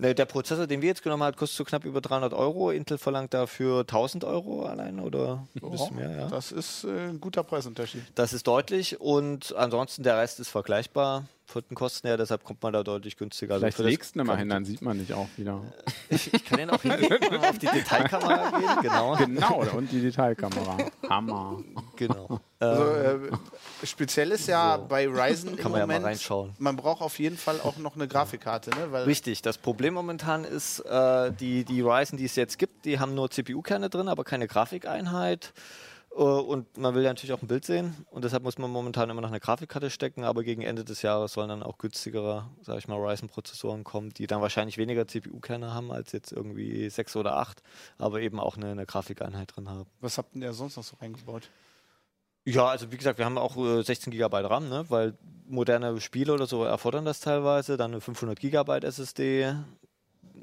Ne, der Prozessor, den wir jetzt genommen haben, kostet so knapp über 300 Euro. Intel verlangt dafür 1000 Euro allein oder ein bisschen mehr. Ja. Das ist äh, ein guter Preisunterschied. Das ist deutlich und ansonsten der Rest ist vergleichbar von den Kosten her, deshalb kommt man da deutlich günstiger. Also Vielleicht das legst du ihn mal hin, dann sieht man dich auch wieder. Ich kann den auch auf die Detailkamera gehen, genau. Genau, und die Detailkamera. Hammer. genau. Also, Ähm, äh, speziell ist ja so. bei Ryzen Kann im man ja mal Moment, reinschauen. man braucht auf jeden Fall auch noch eine Grafikkarte, ne? Weil Richtig, das Problem momentan ist, äh, die, die Ryzen, die es jetzt gibt, die haben nur CPU-Kerne drin, aber keine Grafikeinheit. Äh, und man will ja natürlich auch ein Bild sehen. Und deshalb muss man momentan immer noch eine Grafikkarte stecken. Aber gegen Ende des Jahres sollen dann auch günstigere, sag ich mal, Ryzen-Prozessoren kommen, die dann wahrscheinlich weniger CPU-Kerne haben als jetzt irgendwie sechs oder acht, aber eben auch eine, eine Grafikeinheit drin haben. was habt ihr sonst noch so reingebaut? Ja, also wie gesagt, wir haben auch äh, 16 GB RAM, ne? weil moderne Spiele oder so erfordern das teilweise. Dann eine 500 GB SSD,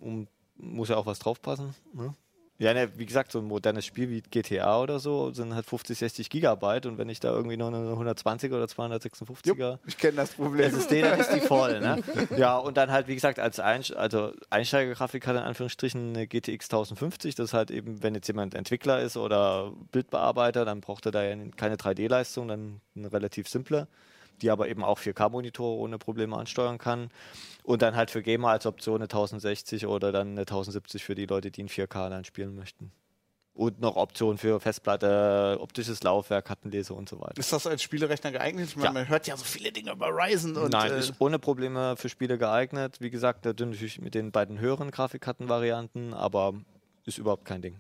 um, muss ja auch was draufpassen. Ne? Ja, ne, wie gesagt, so ein modernes Spiel wie GTA oder so sind halt 50, 60 Gigabyte und wenn ich da irgendwie noch eine 120er oder 256er Ich kenne das Problem. SSD, dann ist die voll. Ne? Ja, und dann halt, wie gesagt, als Einsch also Einsteigergrafik hat in Anführungsstrichen eine GTX 1050. Das ist halt eben, wenn jetzt jemand Entwickler ist oder Bildbearbeiter, dann braucht er da ja keine 3D-Leistung, dann eine relativ simple, die aber eben auch 4K-Monitore ohne Probleme ansteuern kann. Und dann halt für Gamer als Option eine 1060 oder dann eine 1070 für die Leute, die in 4K dann spielen möchten. Und noch Optionen für Festplatte, optisches Laufwerk, Kartenleser und so weiter. Ist das als Spielerechner geeignet? Ich meine, Ja. man hört ja so viele Dinge über Ryzen und Nein, äh, ist ohne Probleme für Spiele geeignet. Wie gesagt, natürlich mit den beiden höheren Grafikkartenvarianten, aber ist überhaupt kein Ding.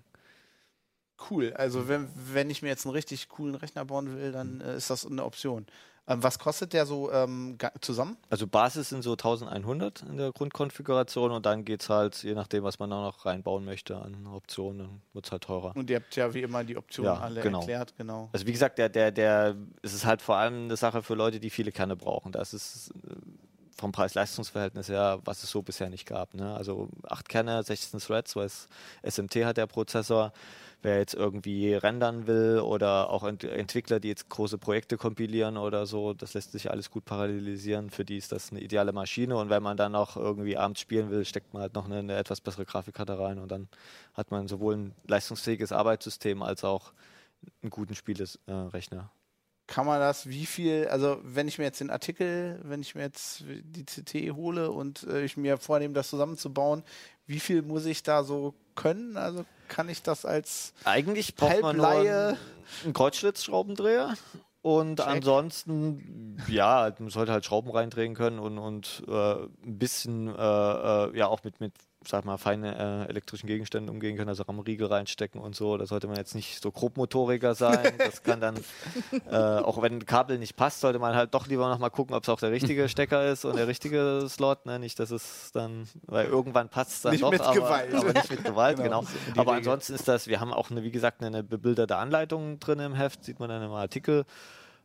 cool. Also wenn, wenn ich mir jetzt einen richtig coolen Rechner bauen will, dann äh, ist das eine Option. Ähm, was kostet der so ähm, zusammen? Also Basis sind so 1100 in der Grundkonfiguration und dann geht es halt, je nachdem, was man da noch reinbauen möchte an Optionen, dann wird es halt teurer. Und ihr habt ja wie immer die Optionen Ja, alle genau. erklärt, genau. Also wie gesagt, der, der, der, es ist halt vor allem eine Sache für Leute, die viele Kerne brauchen. Das ist vom Preis-Leistungs-Verhältnis her, was es so bisher nicht gab. Ne? Also 8 Kerne, 16 Threads, was SMT hat der Prozessor. Wer jetzt irgendwie rendern will oder auch Ent Entwickler, die jetzt große Projekte kompilieren oder so, das lässt sich alles gut parallelisieren. Für die ist das eine ideale Maschine. Und wenn man dann auch irgendwie abends spielen will, steckt man halt noch eine, eine etwas bessere Grafikkarte rein und dann hat man sowohl ein leistungsfähiges Arbeitssystem als auch einen guten Spielerechner kann man das, wie viel, also wenn ich mir jetzt den Artikel, wenn ich mir jetzt die CT hole und äh, ich mir vornehme, das zusammenzubauen, wie viel muss ich da so können? Also kann ich das als Eigentlich braucht man nur einen, einen Kreuzschlitzschraubendreher und Check. ansonsten, ja, man sollte halt Schrauben reindrehen können und, und äh, ein bisschen, äh, äh ja, auch mit, mit sag mal, feine äh, elektrischen Gegenständen umgehen können, also RAM-Riegel reinstecken und so. Da sollte man jetzt nicht so Grobmotoriker sein. Das kann dann, äh, auch wenn ein Kabel nicht passt, sollte man halt doch lieber nochmal gucken, ob es auch der richtige Stecker ist und der richtige Slot. Ne? Nicht, dass es dann, weil irgendwann passt es dann nicht doch, mit aber, Gewalt. aber nicht mit Gewalt, genau. genau. Aber Regel. ansonsten ist das, wir haben auch, eine, wie gesagt, eine bebilderte Anleitung drin im Heft, sieht man dann im Artikel.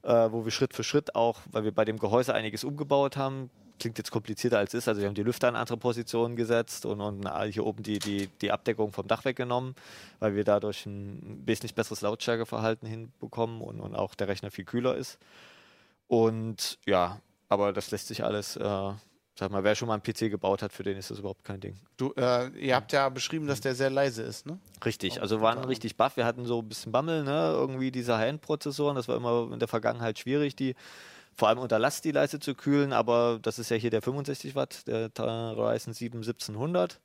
Äh, wo wir Schritt für Schritt auch, weil wir bei dem Gehäuse einiges umgebaut haben, klingt jetzt komplizierter als es ist. Also wir haben die Lüfter in andere Positionen gesetzt und, und hier oben die, die, die Abdeckung vom Dach weggenommen, weil wir dadurch ein wesentlich besseres Lautstärkeverhalten hinbekommen und, und auch der Rechner viel kühler ist. Und ja, aber das lässt sich alles, äh, sag mal, wer schon mal einen PC gebaut hat, für den ist das überhaupt kein Ding. Du, äh, ihr habt ja beschrieben, dass der sehr leise ist, ne? Richtig, also waren richtig baff. Wir hatten so ein bisschen Bammel, ne? Irgendwie diese High-End-Prozessoren, das war immer in der Vergangenheit schwierig, die vor allem unter Last die Leiste zu kühlen, aber das ist ja hier der 65 Watt, der Ryzen 7 1700.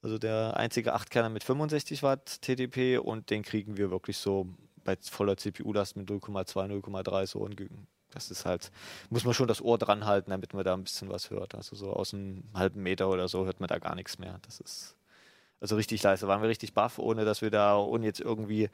Also der einzige 8-Kerner mit 65 Watt TDP und den kriegen wir wirklich so bei voller CPU-Last mit 0,2, 0,3 so und das ist halt, muss man schon das Ohr dran halten, damit man da ein bisschen was hört. Also so aus einem halben Meter oder so hört man da gar nichts mehr. Das ist also richtig leise. Waren wir richtig baff, ohne dass wir da, ohne jetzt irgendwie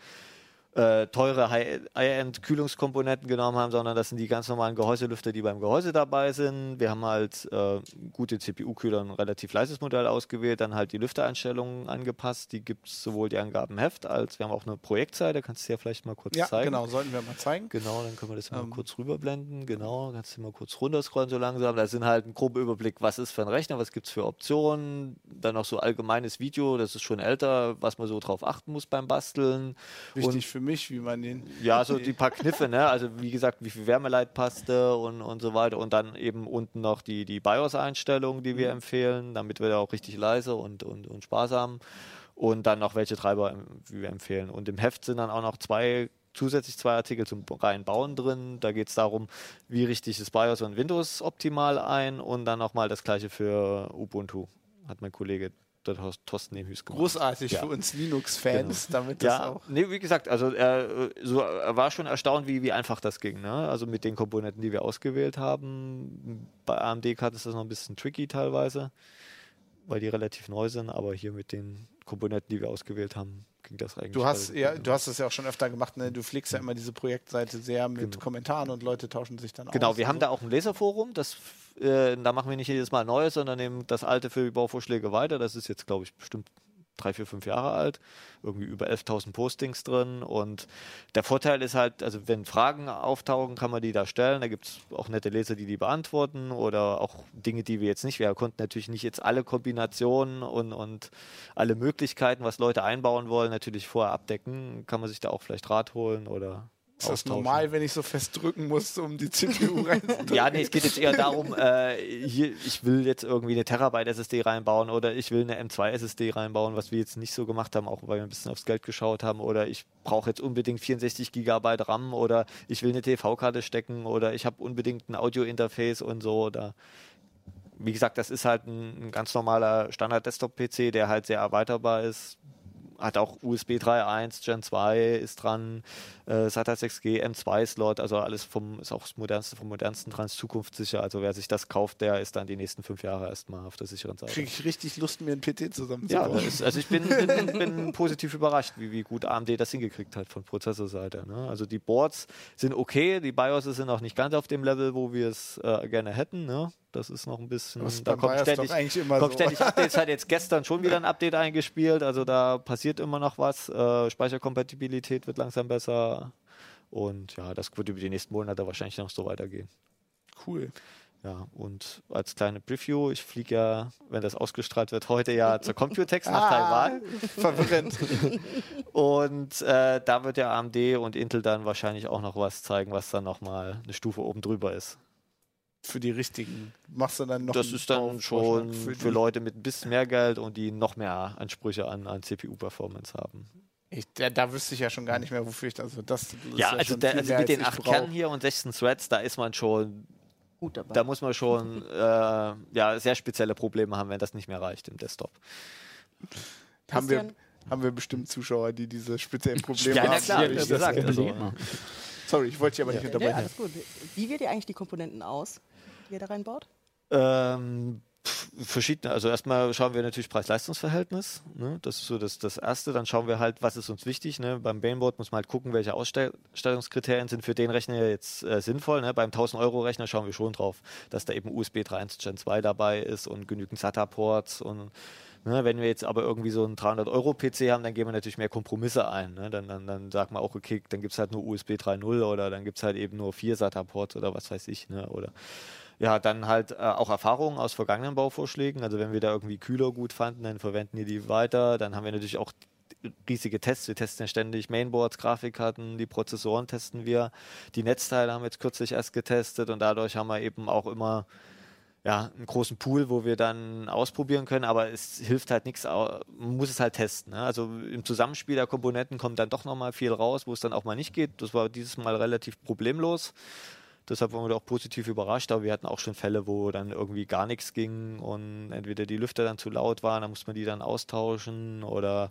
äh, teure High-End-Kühlungskomponenten genommen haben, sondern das sind die ganz normalen Gehäuselüfter, die beim Gehäuse dabei sind. Wir haben halt äh, gute CPU-Kühler, ein relativ leises Modell ausgewählt, dann halt die Lüftereinstellungen angepasst. Die gibt es sowohl die Angaben Heft als wir haben auch eine Projektseite, kannst du ja vielleicht mal kurz ja, zeigen. genau, sollten wir mal zeigen. Genau, dann können wir das mal ähm. kurz rüberblenden. Genau, kannst du mal kurz runterscrollen so langsam. Da sind halt ein grober Überblick, was ist für ein Rechner, was gibt es für Optionen. Dann noch so allgemeines Video, das ist schon älter, was man so drauf achten muss beim Basteln. Wichtig Und für mich, wie man den. Ja, so die paar Kniffe, ne? Also wie gesagt, wie viel Wärmeleitpaste und, und so weiter. Und dann eben unten noch die, die BIOS-Einstellungen, die wir mhm. empfehlen, damit wir da auch richtig leise und, und, und sparsam. Und dann noch welche Treiber wir empfehlen. Und im Heft sind dann auch noch zwei zusätzlich zwei Artikel zum reinen Bauen drin. Da geht es darum, wie richte ich das BIOS und Windows optimal ein und dann nochmal das gleiche für Ubuntu, hat mein Kollege der Thorsten Nemhüs gemacht. Großartig ja. für uns Linux-Fans, genau. damit das ja, auch. Nee, wie gesagt, also er, so, er war schon erstaunt, wie, wie einfach das ging. Ne? Also mit den Komponenten, die wir ausgewählt haben. Bei AMD-Karten ist das noch ein bisschen tricky teilweise, weil die relativ neu sind, aber hier mit den Komponenten, die wir ausgewählt haben, ging das eigentlich. Du hast ja, du hast es ja auch schon öfter gemacht, ne? Du pflegst ja immer diese Projektseite sehr mit genau. Kommentaren und Leute tauschen sich dann genau, aus. Genau, wir haben so. da auch ein Leserforum, das äh, da machen wir nicht jedes Mal Neues, sondern nehmen das alte für die Bauvorschläge weiter. Das ist jetzt, glaube ich, bestimmt drei, vier, fünf Jahre alt, irgendwie über 11.000 Postings drin. Und der Vorteil ist halt, also wenn Fragen auftauchen, kann man die da stellen. Da gibt es auch nette Leser, die die beantworten oder auch Dinge, die wir jetzt nicht. Wir konnten natürlich nicht jetzt alle Kombinationen und, und alle Möglichkeiten, was Leute einbauen wollen, natürlich vorher abdecken. Kann man sich da auch vielleicht Rat holen oder ist das normal, wenn ich so fest drücken muss, um die CPU reinzudrücken? ja, nee, es geht jetzt eher darum, äh, hier, ich will jetzt irgendwie eine Terabyte SSD reinbauen oder ich will eine M2 SSD reinbauen, was wir jetzt nicht so gemacht haben, auch weil wir ein bisschen aufs Geld geschaut haben oder ich brauche jetzt unbedingt 64 Gigabyte RAM oder ich will eine TV-Karte stecken oder ich habe unbedingt ein Audio-Interface und so oder wie gesagt, das ist halt ein, ein ganz normaler Standard-Desktop-PC, der halt sehr erweiterbar ist hat auch USB 3.1, Gen 2 ist dran, äh, SATA 6G, M2-Slot, also alles vom, ist auch das modernste vom modernsten dran, ist zukunftssicher. Also wer sich das kauft, der ist dann die nächsten fünf Jahre erstmal auf der sicheren Seite. Kriege ich richtig Lust, mir ein PT zusammenzubauen. Ja, ist, also ich bin, bin, bin, positiv überrascht, wie, wie gut AMD das hingekriegt hat von Prozessorseite. Ne? Also die Boards sind okay, die BIOS sind auch nicht ganz auf dem Level, wo wir es äh, gerne hätten. Ne? Das ist noch ein bisschen. da kommt ständig, kommt so. ständig Updates. Hat jetzt gestern schon wieder ein Update eingespielt. Also da passiert immer noch was. Äh, Speicherkompatibilität wird langsam besser. Und ja, das wird über die nächsten Monate wahrscheinlich noch so weitergehen. Cool. Ja, und als kleine Preview, ich fliege ja, wenn das ausgestrahlt wird, heute ja zur Computex nach Taiwan. Verwirrend. Und äh, da wird ja AMD und Intel dann wahrscheinlich auch noch was zeigen, was dann nochmal eine Stufe oben drüber ist. Für die richtigen. Machst du dann noch Das ist dann schon für, für, Leute mit ein bisschen mehr Geld und die noch mehr Ansprüche an, an CPU-Performance haben. Ich, da, da wüsste ich ja schon gar nicht mehr, wofür ich das. Also das ist Ja, also, viel also mit als den ich acht brauch. Kernen hier und 16 Threads, da ist man schon, Gut dabei. da muss man schon äh, ja, sehr spezielle Probleme haben, wenn das nicht mehr reicht im Desktop. Haben wir, haben wir bestimmt Zuschauer, die diese speziellen Probleme Ja, haben. na klar, wie das gesagt. Also. Sorry, ich wollte dich aber nicht Ja, unterbrechen. alles gut. Wie wählt ihr eigentlich die Komponenten aus, da reinbaut? Ähm, verschiedene, also erstmal schauen wir natürlich Preis-Leistungs-Verhältnis. Ne? Das ist so das, das Erste. Dann schauen wir halt, was ist uns wichtig. Ne? Beim Mainboard muss man halt gucken, welche Ausstellungskriterien sind für den Rechner jetzt äh, sinnvoll. Ne? Beim 1000-Euro-Rechner schauen wir schon drauf, dass da eben USB 3.1 Gen 2 dabei ist und genügend SATA-Ports und Ne, wenn wir jetzt aber irgendwie so einen 300-Euro-PC haben, dann gehen wir natürlich mehr Kompromisse ein. Ne? Dann, dann, dann sagt man auch, okay, dann gibt es halt nur USB 3.0 oder dann gibt es halt eben nur vier SATA-Ports oder was weiß ich. Ne? Oder ja, dann halt äh, auch Erfahrungen aus vergangenen Bauvorschlägen. Also wenn wir da irgendwie Kühler gut fanden, dann verwenden wir die weiter. Dann haben wir natürlich auch riesige Tests. Wir testen ja ständig Mainboards, Grafikkarten, die Prozessoren testen wir. Die Netzteile haben wir jetzt kürzlich erst getestet und dadurch haben wir eben auch immer ja, einen großen Pool, wo wir dann ausprobieren können, aber es hilft halt nichts, man muss es halt testen. Ne? Also im Zusammenspiel der Komponenten kommt dann doch nochmal viel raus, wo es dann auch mal nicht geht. Das war dieses Mal relativ problemlos. Deshalb waren wir da auch positiv überrascht, aber wir hatten auch schon Fälle, wo dann irgendwie gar nichts ging und entweder die Lüfter dann zu laut waren, dann musste man die dann austauschen oder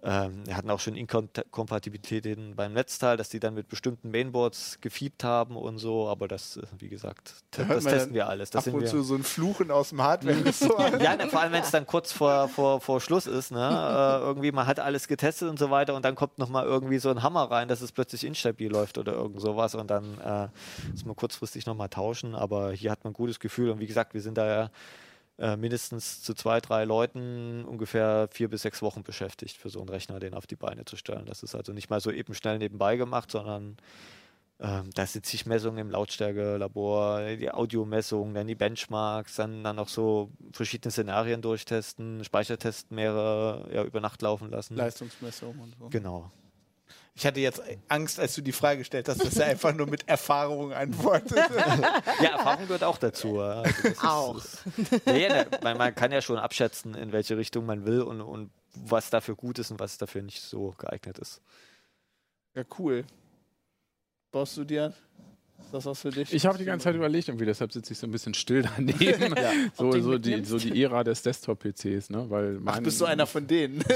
ähm, wir hatten auch schon Inkompatibilitäten beim Netzteil, dass die dann mit bestimmten Mainboards gefiebt haben und so, aber das, äh, wie gesagt, Da das testen wir alles. Das Ab und zu so ein Fluchen aus dem Hardware-Ressort. Ja, ne, vor allem wenn es dann kurz vor, vor, vor Schluss ist, ne? äh, irgendwie man hat alles getestet und so weiter und dann kommt nochmal irgendwie so ein Hammer rein, dass es plötzlich instabil läuft oder irgend sowas und dann äh, muss man kurzfristig nochmal tauschen, aber hier hat man ein gutes Gefühl und wie gesagt, wir sind da ja äh, mindestens zu zwei, drei Leuten ungefähr vier bis sechs Wochen beschäftigt, für so einen Rechner den auf die Beine zu stellen. Das ist also nicht mal so eben schnell nebenbei gemacht, sondern ähm, da sind zig Messungen im Lautstärkelabor, die Audiomessungen, dann die Benchmarks, dann, dann noch so verschiedene Szenarien durchtesten, Speichertests mehrere ja, über Nacht laufen lassen. Leistungsmessung und so. Genau. Ich hatte jetzt Angst, als du die Frage gestellt hast, dass er einfach nur mit Erfahrung antwortet. Ja, Erfahrung gehört auch dazu. Also Auch. Ist, ja, ja, ne, man, man kann ja schon abschätzen, in welche Richtung man will und, und was dafür gut ist und was dafür nicht so geeignet ist. ja, cool. Baust du dir das was für dich? Ich habe die ganze Zeit überlegt, irgendwie, deshalb sitze ich so ein bisschen still daneben. so, du ihn so, die, so die Ära des Desktop-PCs, ne? Weil Ach, mein, bist du einer von denen?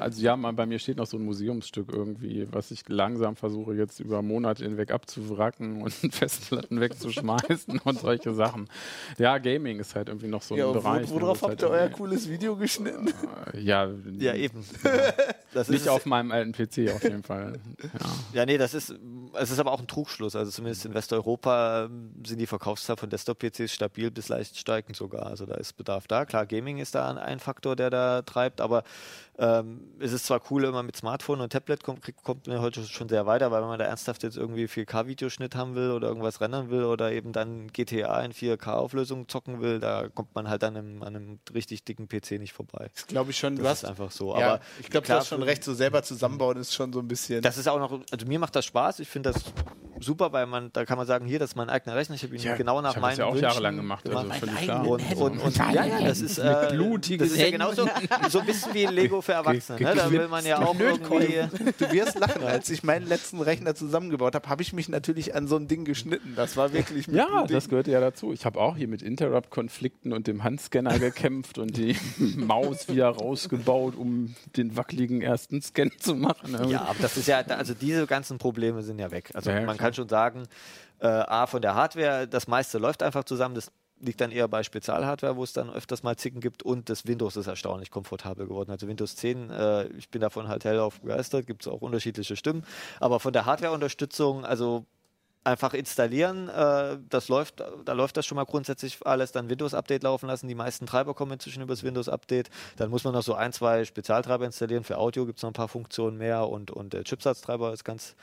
Also ja, mal, bei mir steht noch so ein Museumsstück irgendwie, was ich langsam versuche jetzt über Monate hinweg abzuwracken und Festplatten wegzuschmeißen und solche Sachen. Ja, Gaming ist halt irgendwie noch so ein ja, Bereich. ne, worauf wo es habt ihr halt euer irgendwie- cooles Video geschnitten? Ja, Ja, eben. Das nicht ist, auf meinem alten PC auf jeden Fall. Ja. Ja, nee, das ist, es ist aber auch ein Trugschluss. Also zumindest in Westeuropa ähm, sind die Verkaufszahlen von Desktop-PCs stabil bis leicht steigend sogar. Also da ist Bedarf da. Klar, Gaming ist da ein, Faktor, der da treibt, aber ähm, es ist zwar cool, wenn man mit Smartphone und Tablet kommt, kommt man heute schon sehr weiter, weil wenn man da ernsthaft jetzt irgendwie 4K-Videoschnitt haben will oder irgendwas rendern will oder eben dann GTA in 4K-Auflösung zocken will, da kommt man halt an einem, an einem richtig dicken PC nicht vorbei. Das glaube ich schon. Das hast ist einfach so. Ja, aber ich glaube, du hast schon recht. So selber zusammenbauen ist schon so ein bisschen. das ist auch noch, also mir macht das Spaß. Ich finde das super, weil man, da kann man sagen, hier, das ist mein eigener Rechner. Ich habe ihn Ja, genau nach ich hab meinen das ja auch Wünschen jahrelang gemacht, also völlig klar. Und, und, und ja, ja, das ist, äh, blutigen das ist ja genauso so ein bisschen wie Lego für Erwachsene. Ne? Da will man ja auch irgendwie. Du wirst lachen, als ich meinen letzten Rechner zusammengebaut habe, habe ich mich natürlich an so ein Ding geschnitten. Das war wirklich mit Ja, das gehört ja dazu. Ich habe auch hier mit Interrupt-Konflikten und dem Handscanner gekämpft und die Maus wieder rausgebaut, um den wackeligen ersten Scan zu machen. Ja, aber das ist ja, also diese ganzen Probleme sind ja weg. Also man klar. Kann schon sagen, äh, A, von der Hardware, das meiste läuft einfach zusammen. Das liegt dann eher bei Spezialhardware, wo es dann öfters mal Zicken gibt. Und das Windows ist erstaunlich komfortabel geworden. Also Windows 10, äh, ich bin davon halt hellauf begeistert, gibt es auch unterschiedliche Stimmen, aber von der Hardware-Unterstützung, also einfach installieren, äh, das läuft, da läuft das schon mal grundsätzlich alles, dann Windows-Update laufen lassen, die meisten Treiber kommen inzwischen über das Windows-Update, dann muss man noch so ein, zwei Spezialtreiber installieren, für Audio gibt es noch ein paar Funktionen mehr und, und der Chipsatztreiber ist ganz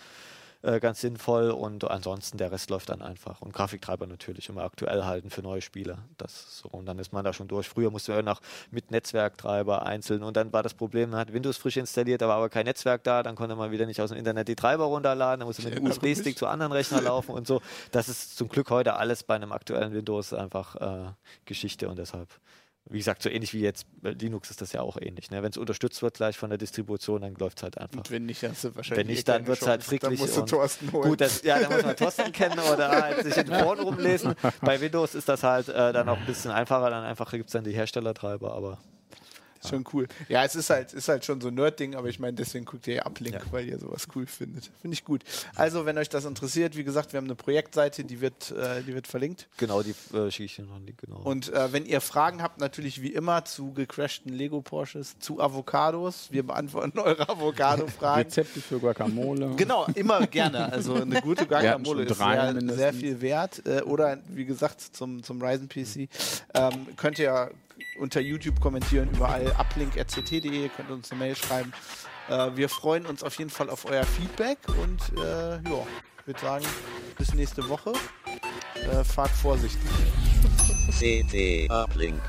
äh, ganz sinnvoll und ansonsten der Rest läuft dann einfach. Und Grafiktreiber natürlich immer aktuell halten für neue Spiele. Das so. Und dann ist man da schon durch. Früher musste man noch mit Netzwerktreiber einzeln und dann war das Problem, man hat Windows frisch installiert, da war aber kein Netzwerk da, dann konnte man wieder nicht aus dem Internet die Treiber runterladen, dann musste mit dem USB-Stick zu anderen Rechnern laufen und so. Das ist zum Glück heute alles bei einem aktuellen Windows einfach äh, Geschichte und deshalb wie gesagt, so ähnlich wie jetzt bei Linux ist das ja auch ähnlich. Ne? Wenn es unterstützt wird gleich von der Distribution, dann läuft es halt einfach. Und wenn nicht, dann du wahrscheinlich. Wenn nicht, dann wird es halt fricklich. Dann musst du Thorsten holen. Gut, das, ja, dann muss man Thorsten kennen oder halt sich in den Foren rumlesen. Bei Windows ist das halt äh, dann auch ein bisschen einfacher. Dann einfach gibt es dann die Herstellertreiber, aber ja. Schon cool. Ja, es ist halt, ist halt schon so ein Nerd-Ding, aber ich meine, deswegen guckt ihr ja Uplink, ja. weil ihr sowas cool findet. Finde ich gut. Also, wenn euch das interessiert, wie gesagt, wir haben eine Projektseite, die wird, äh, die wird verlinkt. Genau, die äh, schicke ich dir noch einen Link, genau. Und äh, wenn ihr Fragen habt, natürlich wie immer zu gecrashten Lego Porsches, zu Avocados. Wir beantworten eure Avocado-Fragen. Rezepte für Guacamole. Genau, immer gerne. Also eine gute Guacamole ist sehr, sehr, viel wert. Äh, oder wie gesagt, zum, zum Ryzen PC ähm, könnt ihr unter YouTube kommentieren, überall uplink.rct.de, könnt uns eine Mail schreiben. Äh, wir freuen uns auf jeden Fall auf euer Feedback und äh, ja, würde sagen, bis nächste Woche. Äh, fahrt vorsichtig. CT Uplink.